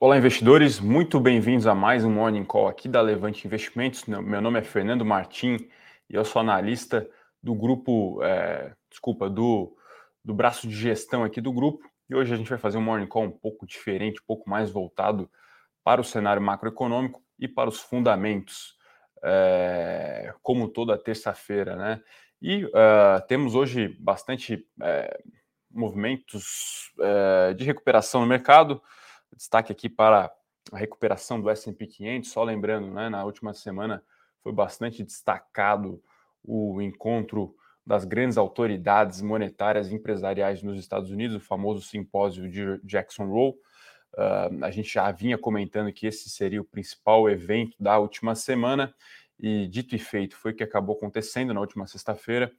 Olá, investidores, muito bem-vindos a mais um Morning Call aqui da Levante Investimentos. Meu nome é Fernando Martim e eu sou analista do grupo, é, desculpa, do, do braço de gestão aqui do grupo. E hoje a gente vai fazer um Morning Call um pouco diferente, um pouco mais voltado para o cenário macroeconômico e para os fundamentos, é, como toda terça-feira, né? E uh, temos hoje bastante é, movimentos é, de recuperação no mercado. Destaque aqui para a recuperação do S&P 500, só lembrando, né, na última semana foi bastante destacado o encontro das grandes autoridades monetárias e empresariais nos Estados Unidos, o famoso simpósio de Jackson Hole. Uh, a gente já vinha comentando que esse seria o principal evento da última semana e dito e feito foi o que acabou acontecendo na última sexta-feira.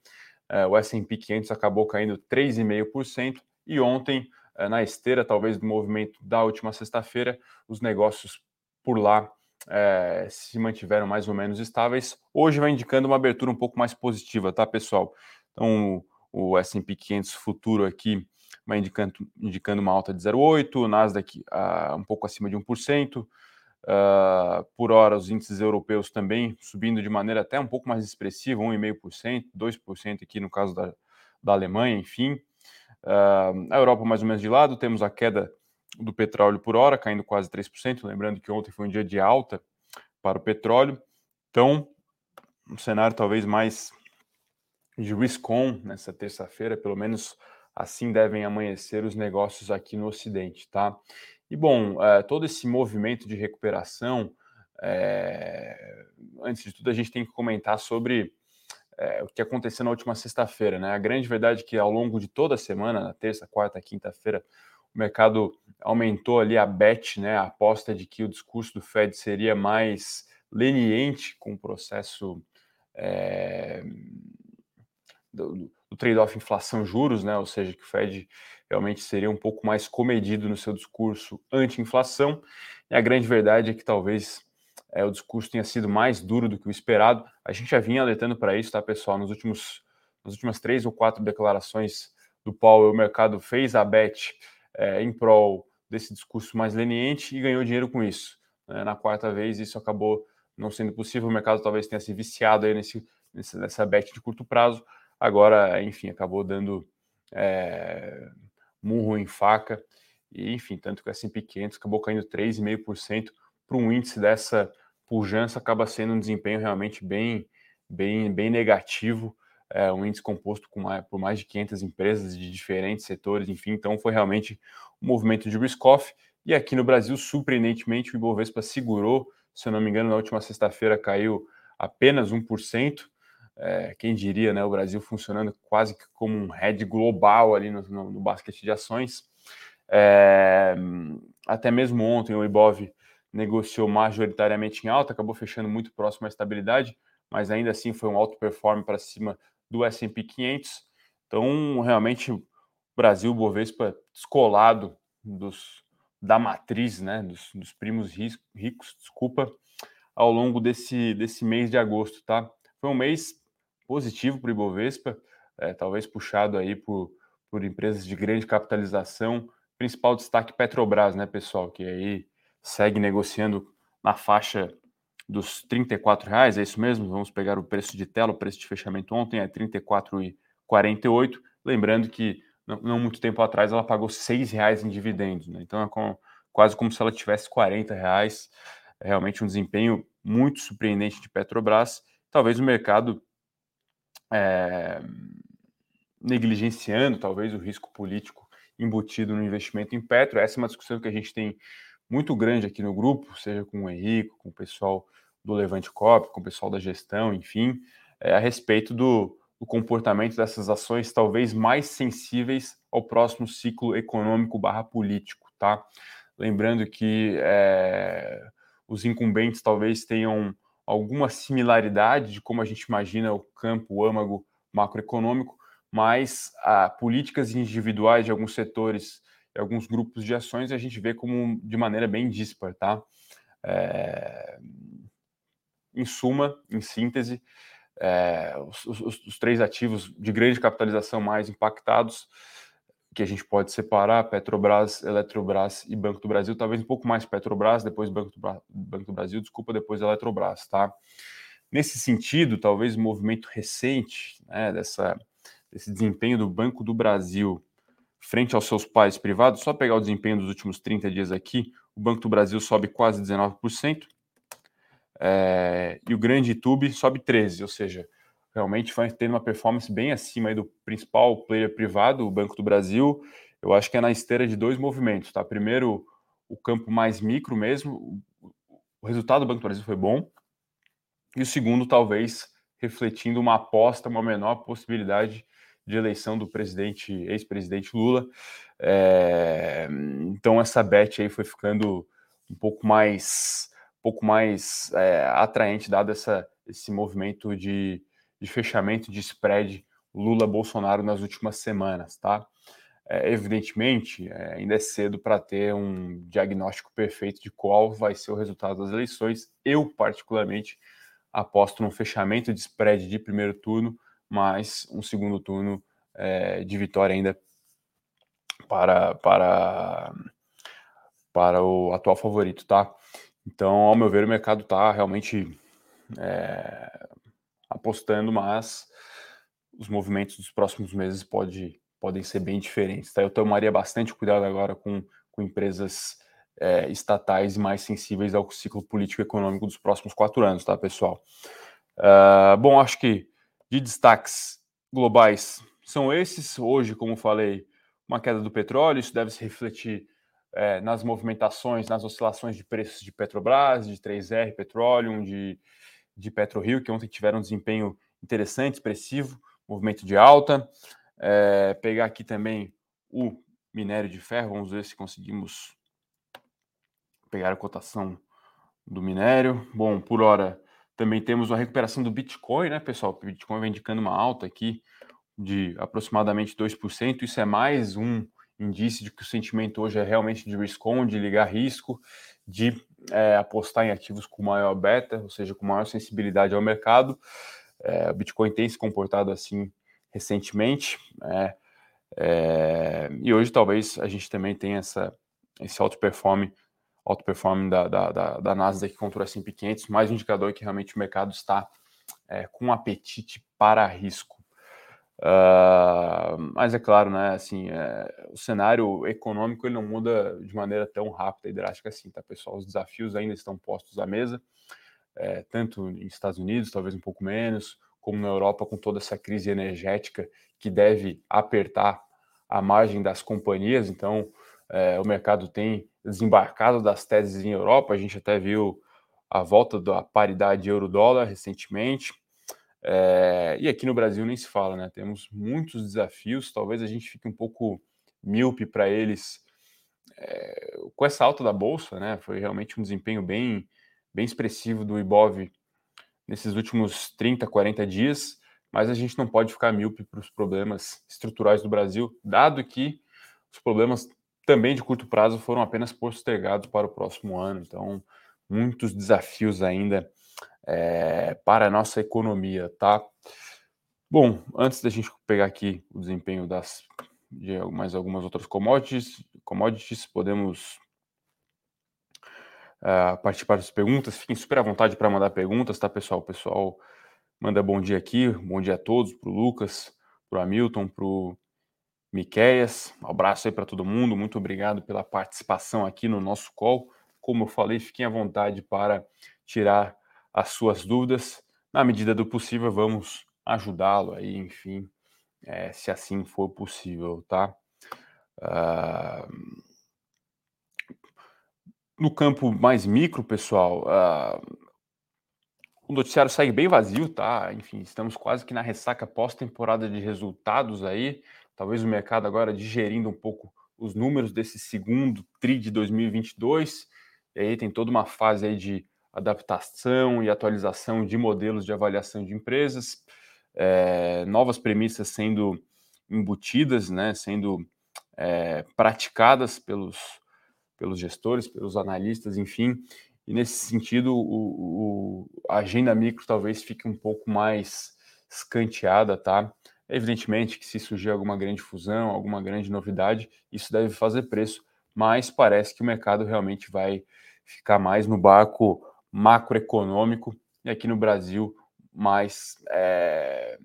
Uh, o S&P 500 acabou caindo 3,5% e ontem na esteira, talvez, do movimento da última sexta-feira, os negócios por lá é, se mantiveram mais ou menos estáveis. Hoje vai indicando uma abertura um pouco mais positiva, tá, pessoal? Então, o, o S&P 500 futuro aqui vai indicando, indicando uma alta de 0,8, o Nasdaq uh, um pouco acima de 1%. Uh, ah, por hora, os índices europeus também subindo de maneira até um pouco mais expressiva, 1,5%, 2% aqui no caso da, da Alemanha, enfim. Uh, a Europa mais ou menos de lado, temos a queda do petróleo por hora, caindo quase 3%, lembrando que ontem foi um dia de alta para o petróleo. Então, um cenário talvez mais de risk-on nessa terça-feira, pelo menos assim devem amanhecer os negócios aqui no Ocidente, tá? E bom, uh, todo esse movimento de recuperação, é... antes de tudo, a gente tem que comentar sobre é, o que aconteceu na última sexta-feira. Né? A grande verdade é que ao longo de toda a semana, na terça, quarta, quinta-feira, o mercado aumentou ali a bet, né, a aposta de que o discurso do Fed seria mais leniente com o processo é, do, do trade-off inflação-juros, né, ou seja, que o Fed realmente seria um pouco mais comedido no seu discurso anti-inflação. E a grande verdade é que talvez é, o discurso tenha sido mais duro do que o esperado. A gente já vinha alertando para isso, tá, pessoal? Nos últimos, nas últimas três ou quatro declarações do Powell, o mercado fez a bet é, em prol desse discurso mais leniente e ganhou dinheiro com isso. Né? Na quarta vez, isso acabou não sendo possível. O mercado talvez tenha se viciado aí nesse, nessa bet de curto prazo. Agora, enfim, acabou dando é, murro em faca. E, enfim, tanto que o S&P 500 acabou caindo 3,5% para um índice dessa pujança acaba sendo um desempenho realmente bem, bem, bem negativo. É um índice composto com mais, por mais de 500 empresas de diferentes setores, enfim, então foi realmente um movimento de risk-off. E aqui no Brasil, surpreendentemente, o Ibovespa segurou, se eu não me engano, na última sexta-feira caiu apenas 1%. É, quem diria, né? O Brasil funcionando quase como um head global ali no, no, no basquete de ações. É, até mesmo ontem o Ibov negociou majoritariamente em alta, acabou fechando muito próximo à estabilidade, mas ainda assim foi um alto performance para cima do S&P 500. Então, realmente, o Brasil, Bovespa, descolado dos, da matriz, né, dos, dos primos ricos, desculpa, ao longo desse, desse mês de agosto, tá? Foi um mês positivo para o Ibovespa, é, talvez puxado aí por, por empresas de grande capitalização, principal destaque Petrobras, né, pessoal, que aí segue negociando na faixa dos R$ reais, é isso mesmo? Vamos pegar o preço de tela, o preço de fechamento ontem é R$ 34,48. Lembrando que não, não, muito tempo atrás ela pagou R$ reais em dividendos, né? então é com, quase como se ela tivesse R$ reais. É realmente um desempenho muito surpreendente de Petrobras. Talvez o mercado é, negligenciando talvez o risco político embutido no investimento em Petro. Essa é uma discussão que a gente tem muito grande aqui no grupo, seja com o Henrique, com o pessoal do Levante Cop, com o pessoal da gestão, enfim, é, a respeito do, do, comportamento dessas ações talvez mais sensíveis ao próximo ciclo econômico barra político, tá? Lembrando que é, os incumbentes talvez tenham alguma similaridade de como a gente imagina o campo, o âmago macroeconômico, mas a, políticas individuais de alguns setores alguns grupos de ações a gente vê como de maneira bem dispar, tá? É... Em suma, em síntese, é... os, os, os, três ativos de grande capitalização mais impactados, que a gente pode separar Petrobras, Eletrobras e Banco do Brasil, talvez um pouco mais Petrobras, depois Banco do, Bra Banco do Brasil, desculpa, depois Eletrobras, tá? Nesse sentido, talvez o movimento recente né, dessa, desse desempenho do Banco do Brasil frente aos seus pares privados, só pegar o desempenho dos últimos 30 dias aqui, o Banco do Brasil sobe quase 19%, é, e o grande YouTube sobe 13%, ou seja, realmente vai ter uma performance bem acima do principal player privado, o Banco do Brasil. Eu acho que é na esteira de dois movimentos, tá? Primeiro, o campo mais micro mesmo, o resultado do Banco do Brasil foi bom, e o segundo, talvez, refletindo uma aposta, uma menor possibilidade de eleição do presidente, ex-presidente Lula. É, então essa bet aí foi ficando um pouco mais, um pouco mais é, atraente dado essa, esse movimento de, de fechamento de spread Lula-Bolsonaro nas últimas semanas, tá? É, evidentemente, é, ainda é cedo para ter um diagnóstico perfeito de qual vai ser o resultado das eleições. Eu, particularmente, aposto no fechamento de spread de primeiro turno, mas um segundo turno é, de vitória ainda para, para, para o atual favorito, tá? Então, ao meu ver, o mercado está realmente é, apostando, mas os movimentos dos próximos meses pode, podem ser bem diferentes, tá? Eu tomaria bastante cuidado agora com, com empresas é, estatais mais sensíveis ao ciclo político e econômico dos próximos quatro anos, tá, pessoal? Uh, bom, acho que de destaques globais são esses. Hoje, como falei, uma queda do petróleo, isso deve se refletir é, nas movimentações, nas oscilações de preços de Petrobras, de 3R Petroleum, de, de PetroRio, que ontem tiveram um desempenho interessante, expressivo, movimento de alta. É, pegar aqui também o minério de ferro, vamos ver se conseguimos pegar a cotação do minério. Bom, por hora também temos a recuperação do Bitcoin, né, pessoal? O Bitcoin vem indicando uma alta aqui de aproximadamente 2%. Isso é mais um indício de que o sentimento hoje é realmente de risk on, de ligar risco, de é, apostar em ativos com maior beta, ou seja, com maior sensibilidade ao mercado. É, o Bitcoin tem se comportado assim recentemente. É, é, e hoje talvez a gente também tenha essa, esse auto-performing auto-performing da, da, da, da Nasdaq contra o S&P 500, mais um indicador que realmente o mercado está é, com apetite para risco. Uh, mas é claro, né, assim, é, o cenário econômico ele não muda de maneira tão rápida e drástica assim, tá, pessoal? Os desafios ainda estão postos à mesa, é, tanto nos Estados Unidos, talvez um pouco menos, como na Europa, com toda essa crise energética que deve apertar a margem das companhias. Então, é, o mercado tem desembarcado das teses em Europa. A gente até viu a volta da paridade euro-dólar recentemente. É, e aqui no Brasil nem se fala, né? Temos muitos desafios. Talvez a gente fique um pouco míope para eles é, com essa alta da bolsa, né? Foi realmente um desempenho bem, bem expressivo do Ibov nesses últimos 30, 40 dias. Mas a gente não pode ficar míope para os problemas estruturais do Brasil, dado que os problemas também de curto prazo foram apenas postergados para o próximo ano. Então, muitos desafios ainda é, para a nossa economia, tá? Bom, antes da gente pegar aqui o desempenho das de mais algumas outras commodities, commodities podemos uh, participar das perguntas. Fiquem super à vontade para mandar perguntas, tá, pessoal? O pessoal manda bom dia aqui, bom dia a todos, para o Lucas, para o Hamilton, para o Miqueias, um abraço aí para todo mundo, muito obrigado pela participação aqui no nosso call. Como eu falei, fiquem à vontade para tirar as suas dúvidas. Na medida do possível, vamos ajudá-lo aí, enfim, é, se assim for possível, tá? Uh... No campo mais micro, pessoal, uh... o noticiário segue bem vazio, tá? Enfim, estamos quase que na ressaca pós-temporada de resultados aí talvez o mercado agora digerindo um pouco os números desse segundo TRI de 2022, e aí tem toda uma fase aí de adaptação e atualização de modelos de avaliação de empresas, é, novas premissas sendo embutidas, né, sendo é, praticadas pelos, pelos gestores, pelos analistas, enfim, e nesse sentido o, o, a agenda micro talvez fique um pouco mais escanteada, tá? Evidentemente que se surgir alguma grande fusão, alguma grande novidade, isso deve fazer preço, mas parece que o mercado realmente vai ficar mais no barco macroeconômico e aqui no Brasil mais é,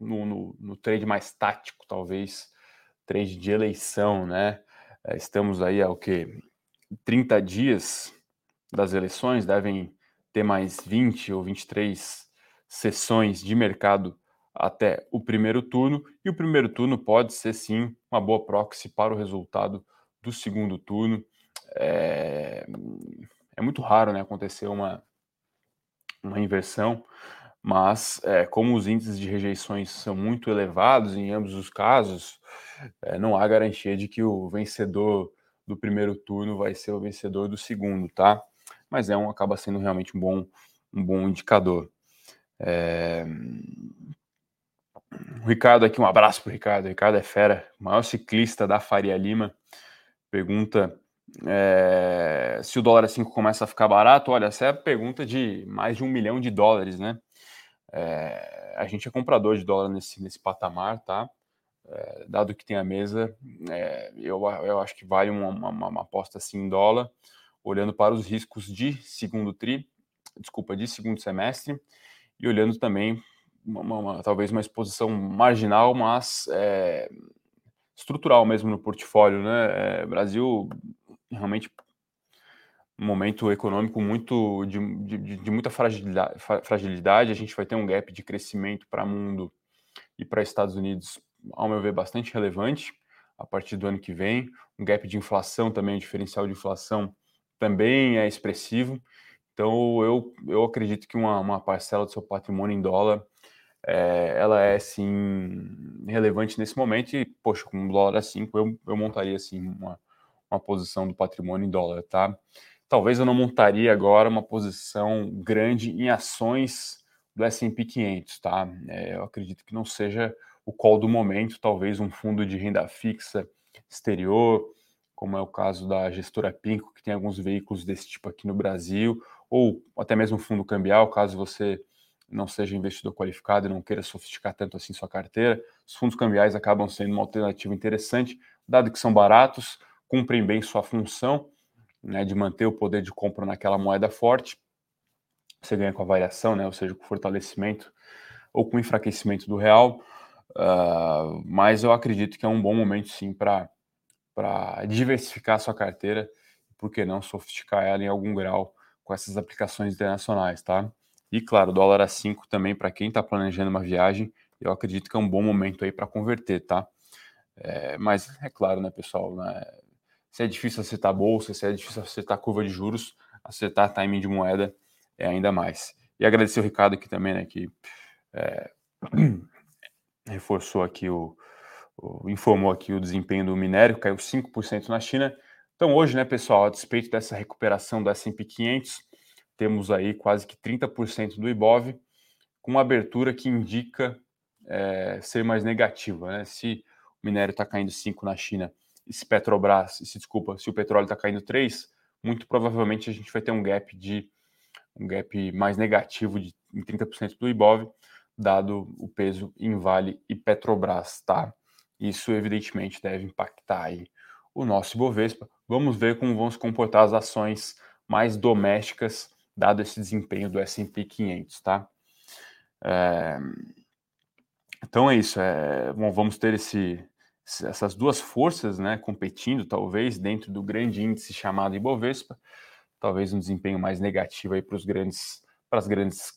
no, no, no, trade mais tático, talvez trade de eleição, né? É, estamos aí ao que 30 dias das eleições, devem ter mais 20 ou 23 sessões de mercado até o primeiro turno, e o primeiro turno pode ser sim uma boa proxy para o resultado do segundo turno. É, é muito raro né, acontecer uma, uma inversão, mas é, como os índices de rejeições são muito elevados em ambos os casos, é, não há garantia de que o vencedor do primeiro turno vai ser o vencedor do segundo, tá? Mas é um acaba sendo realmente um bom, um bom indicador. É... O Ricardo aqui, um abraço para o Ricardo. O Ricardo é fera, maior ciclista da Faria Lima. Pergunta é, se o dólar a 5 começa a ficar barato. Olha, essa é a pergunta de mais de um milhão de dólares, né? É, a gente é comprador de dólar nesse, nesse patamar, tá? É, dado que tem a mesa, é, eu, eu acho que vale uma, uma, uma, aposta assim em dólar, olhando para os riscos de segundo tri, desculpa, de segundo semestre, e olhando também uma, uma, talvez uma exposição marginal, mas é, estrutural mesmo no portfólio, né? É, Brasil realmente um momento econômico muito de, de, de muita fragilidade, a gente vai ter um gap de crescimento para o mundo e para Estados Unidos, ao meu ver, bastante relevante a partir do ano que vem. Um gap de inflação também, o diferencial de inflação também é expressivo. Então, eu, eu acredito que uma, uma parcela do seu patrimônio em dólar é, ela é sim relevante nesse momento e, poxa, com um dólar a 5 eu, eu montaria assim uma, uma posição do patrimônio em dólar, tá? Talvez eu não montaria agora uma posição grande em ações do S&P 500, tá? É, eu acredito que não seja o call do momento, talvez um fundo de renda fixa exterior, como é o caso da gestora Pinco, que tem alguns veículos desse tipo aqui no Brasil, ou até mesmo fundo cambial, caso você não seja investidor qualificado e não queira sofisticar tanto assim sua carteira, os fundos cambiais acabam sendo uma alternativa interessante, dado que são baratos, cumprem bem sua função né, de manter o poder de compra naquela moeda forte. Você ganha com a variação, né, ou seja, com o fortalecimento ou com o enfraquecimento do real. Uh, mas eu acredito que é um bom momento sim para diversificar sua carteira, por que não sofisticar ela em algum grau com essas aplicações internacionais, tá? E claro, dólar a 5 também para quem está planejando uma viagem, eu acredito que é um bom momento aí para converter, tá? É, mas é claro, né, pessoal, né, se é difícil acertar bolsa, se é difícil acertar curva de juros, acertar timing de moeda é ainda mais. E agradecer o Ricardo aqui também, né, que é, reforçou aqui o, o, informou aqui o desempenho do minério, caiu 5% na China. Então hoje, né, pessoal, a despeito dessa recuperação do S&P 500, temos aí quase que 30% do IBOV, com uma abertura que indica é, ser mais negativa. Né? Se o minério está caindo 5 na China, e se Petrobras, se desculpa, se o petróleo está caindo 3, muito provavelmente a gente vai ter um gap de um gap mais negativo de em 30% do IBOV, dado o peso em Vale e Petrobras, tá? Isso evidentemente deve impactar aí o nosso Ibovespa. Vamos ver como vão se comportar as ações mais domésticas dado esse desempenho do S&P 500, tá? É... Então é isso. É... Bom, vamos ter esse, essas duas forças, né, competindo, talvez dentro do grande índice chamado Ibovespa, talvez um desempenho mais negativo aí para os grandes, para as grandes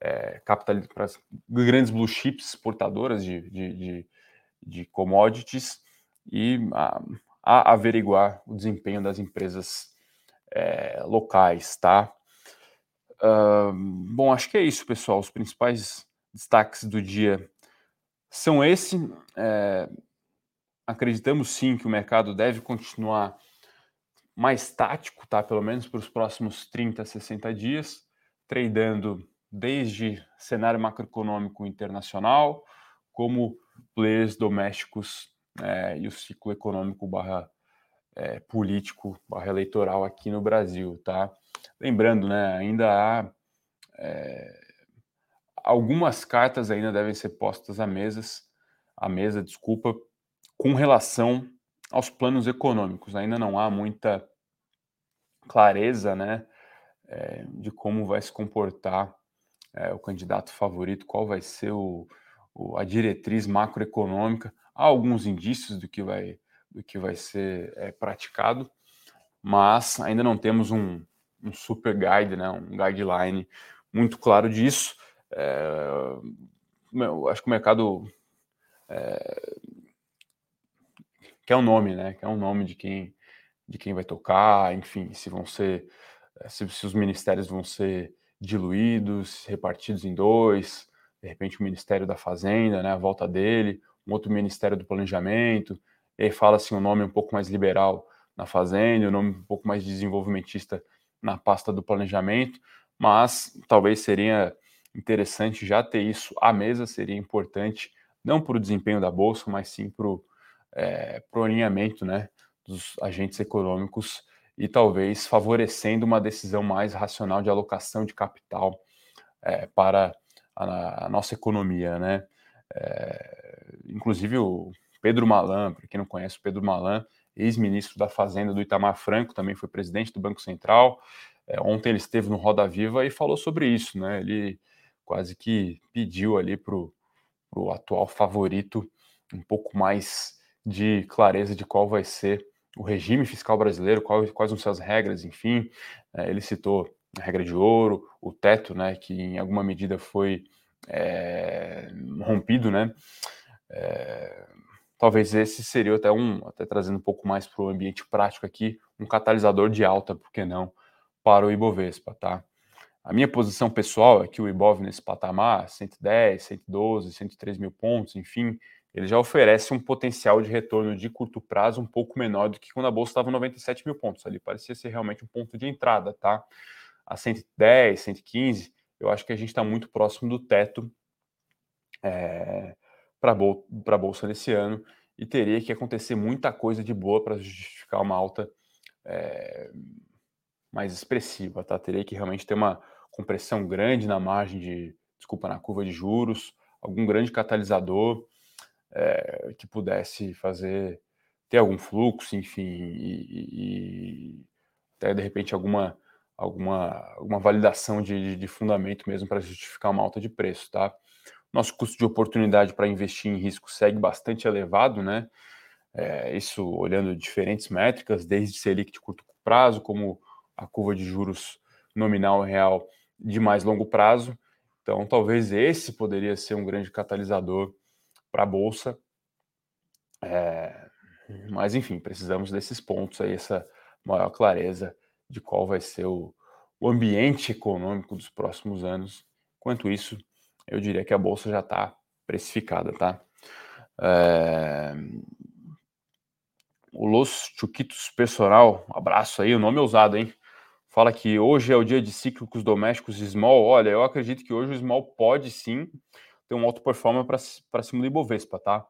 é, capital, para as grandes blue chips exportadoras de, de, de, de commodities e a, a, averiguar o desempenho das empresas é, locais, tá? Uh, bom, acho que é isso, pessoal. Os principais destaques do dia são esse. É, acreditamos sim que o mercado deve continuar mais tático, tá? Pelo menos para os próximos 30, 60 dias, tradando desde cenário macroeconômico internacional, como players domésticos é, e o ciclo econômico barra é, político barra eleitoral aqui no Brasil, tá? Lembrando, né, ainda há é, algumas cartas ainda devem ser postas à mesas à mesa, desculpa, com relação aos planos econômicos. Ainda não há muita clareza, né, é, de como vai se comportar é, o candidato favorito, qual vai ser o, o, a diretriz macroeconômica. Há alguns indícios do que vai, do que vai ser é, praticado, mas ainda não temos um, um super guide, né, um guideline muito claro disso. É, acho que o mercado é, quer um nome, né? Quer um nome de quem de quem vai tocar, enfim, se vão ser se, se os ministérios vão ser diluídos, repartidos em dois, de repente o Ministério da Fazenda, né, a volta dele, um outro Ministério do Planejamento, e aí fala assim um nome um pouco mais liberal na Fazenda, um nome um pouco mais desenvolvimentista na pasta do planejamento, mas talvez seria interessante já ter isso à mesa, seria importante, não para o desempenho da Bolsa, mas sim para o é, alinhamento né, dos agentes econômicos e talvez favorecendo uma decisão mais racional de alocação de capital é, para a, a, nossa economia. Né? É, inclusive o Pedro Malan, para quem não conhece o Pedro Malan, ex-ministro da Fazenda do Itamar Franco, também foi presidente do Banco Central. É, ontem ele esteve no Roda Viva e falou sobre isso, né? Ele quase que pediu ali para o atual favorito um pouco mais de clareza de qual vai ser o regime fiscal brasileiro, quais, quais vão ser as regras, enfim. É, ele citou a regra de ouro, o teto, né, que em alguma medida foi é, rompido, né? É, talvez esse seria até um, até trazendo um pouco mais para o ambiente prático aqui, um catalisador de alta, por que não, para o Ibovespa, tá? A minha posição pessoal é que o Ibov nesse patamar, 110, 112, 103 mil pontos, enfim, ele já oferece um potencial de retorno de curto prazo um pouco menor do que quando a bolsa estava 97 mil pontos. Ali parecia ser realmente um ponto de entrada, tá? A 110, 115, eu acho que a gente está muito próximo do teto é, para a bolsa nesse ano e teria que acontecer muita coisa de boa para justificar uma alta é, mais expressiva, tá? Teria que realmente ter uma compressão grande na margem de, desculpa, na curva de juros, algum grande catalisador é, que pudesse fazer ter algum fluxo, enfim, e, e até de repente alguma alguma, alguma validação de, de fundamento mesmo para justificar uma alta de preço, tá? Nosso custo de oportunidade para investir em risco segue bastante elevado, né? É, isso olhando diferentes métricas, desde Selic de curto prazo, como a curva de juros nominal real de mais longo prazo. Então, talvez esse poderia ser um grande catalisador para a bolsa. É, mas, enfim, precisamos desses pontos aí, essa maior clareza de qual vai ser o, o ambiente econômico dos próximos anos. Enquanto isso, eu diria que a bolsa já está precificada, tá? É... O Los Chuquitos Personal, abraço aí, o nome é ousado, hein? Fala que hoje é o dia de cíclicos domésticos small. Olha, eu acredito que hoje o small pode sim ter um alto performance para cima do Ibovespa, tá?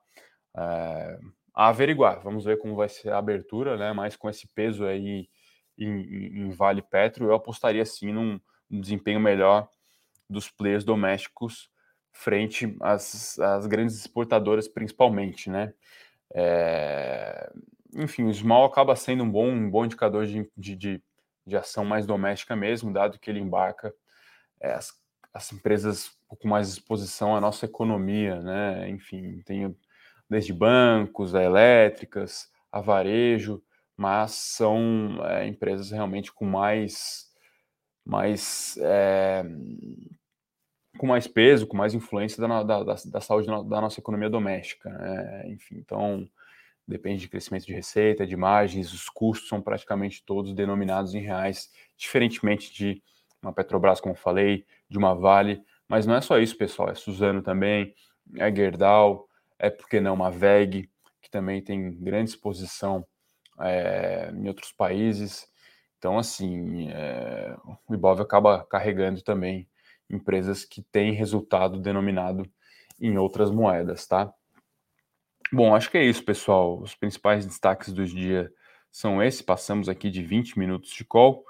É... A averiguar, vamos ver como vai ser a abertura, né? Mas com esse peso aí em, em Vale Petro, eu apostaria sim num, num desempenho melhor dos players domésticos frente às, às grandes exportadoras, principalmente, né? É, enfim, o small acaba sendo um bom, um bom indicador de, de, de, ação mais doméstica mesmo, dado que ele embarca é, as, as empresas pouco mais exposição à nossa economia, né? Enfim, tem desde bancos, a elétricas, a varejo, mas são é, empresas realmente com mais, mais é, com mais peso, com mais influência da, da, da, da saúde da nossa economia doméstica. Né? Enfim, então depende de crescimento de receita, de margens, os custos são praticamente todos denominados em reais, diferentemente de uma Petrobras, como falei, de uma Vale, mas não é só isso, pessoal, é Suzano também, é Gerdau, é porque não uma VEG, que também tem grande exposição é, em outros países. Então, assim, é, o Ibov acaba carregando também empresas que têm resultado denominado em outras moedas, tá? Bom, acho que é isso, pessoal. Os principais destaques do dia são esses. Passamos aqui de 20 minutos de call.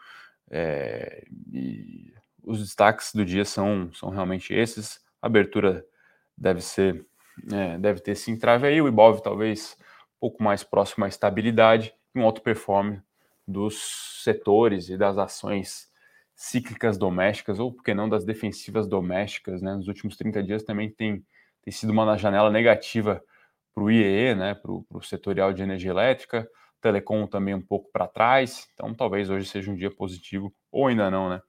É, e os destaques do dia são, são realmente esses. A abertura deve ser é, deve ter esse entrave aí, o Ibov talvez um pouco mais próximo à estabilidade e um alto performance dos setores e das ações cíclicas domésticas, ou por que não das defensivas domésticas, né? Nos últimos 30 dias também tem, tem sido uma janela negativa para o IEE, né? Para o setorial de energia elétrica, telecom também um pouco para trás, então talvez hoje seja um dia positivo, ou ainda não, né?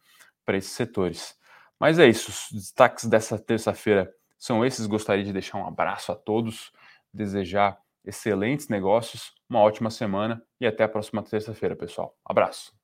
Para esses setores. Mas é isso, os destaques dessa terça-feira são esses. Gostaria de deixar um abraço a todos, desejar excelentes negócios, uma ótima semana e até a próxima terça-feira, pessoal. Abraço.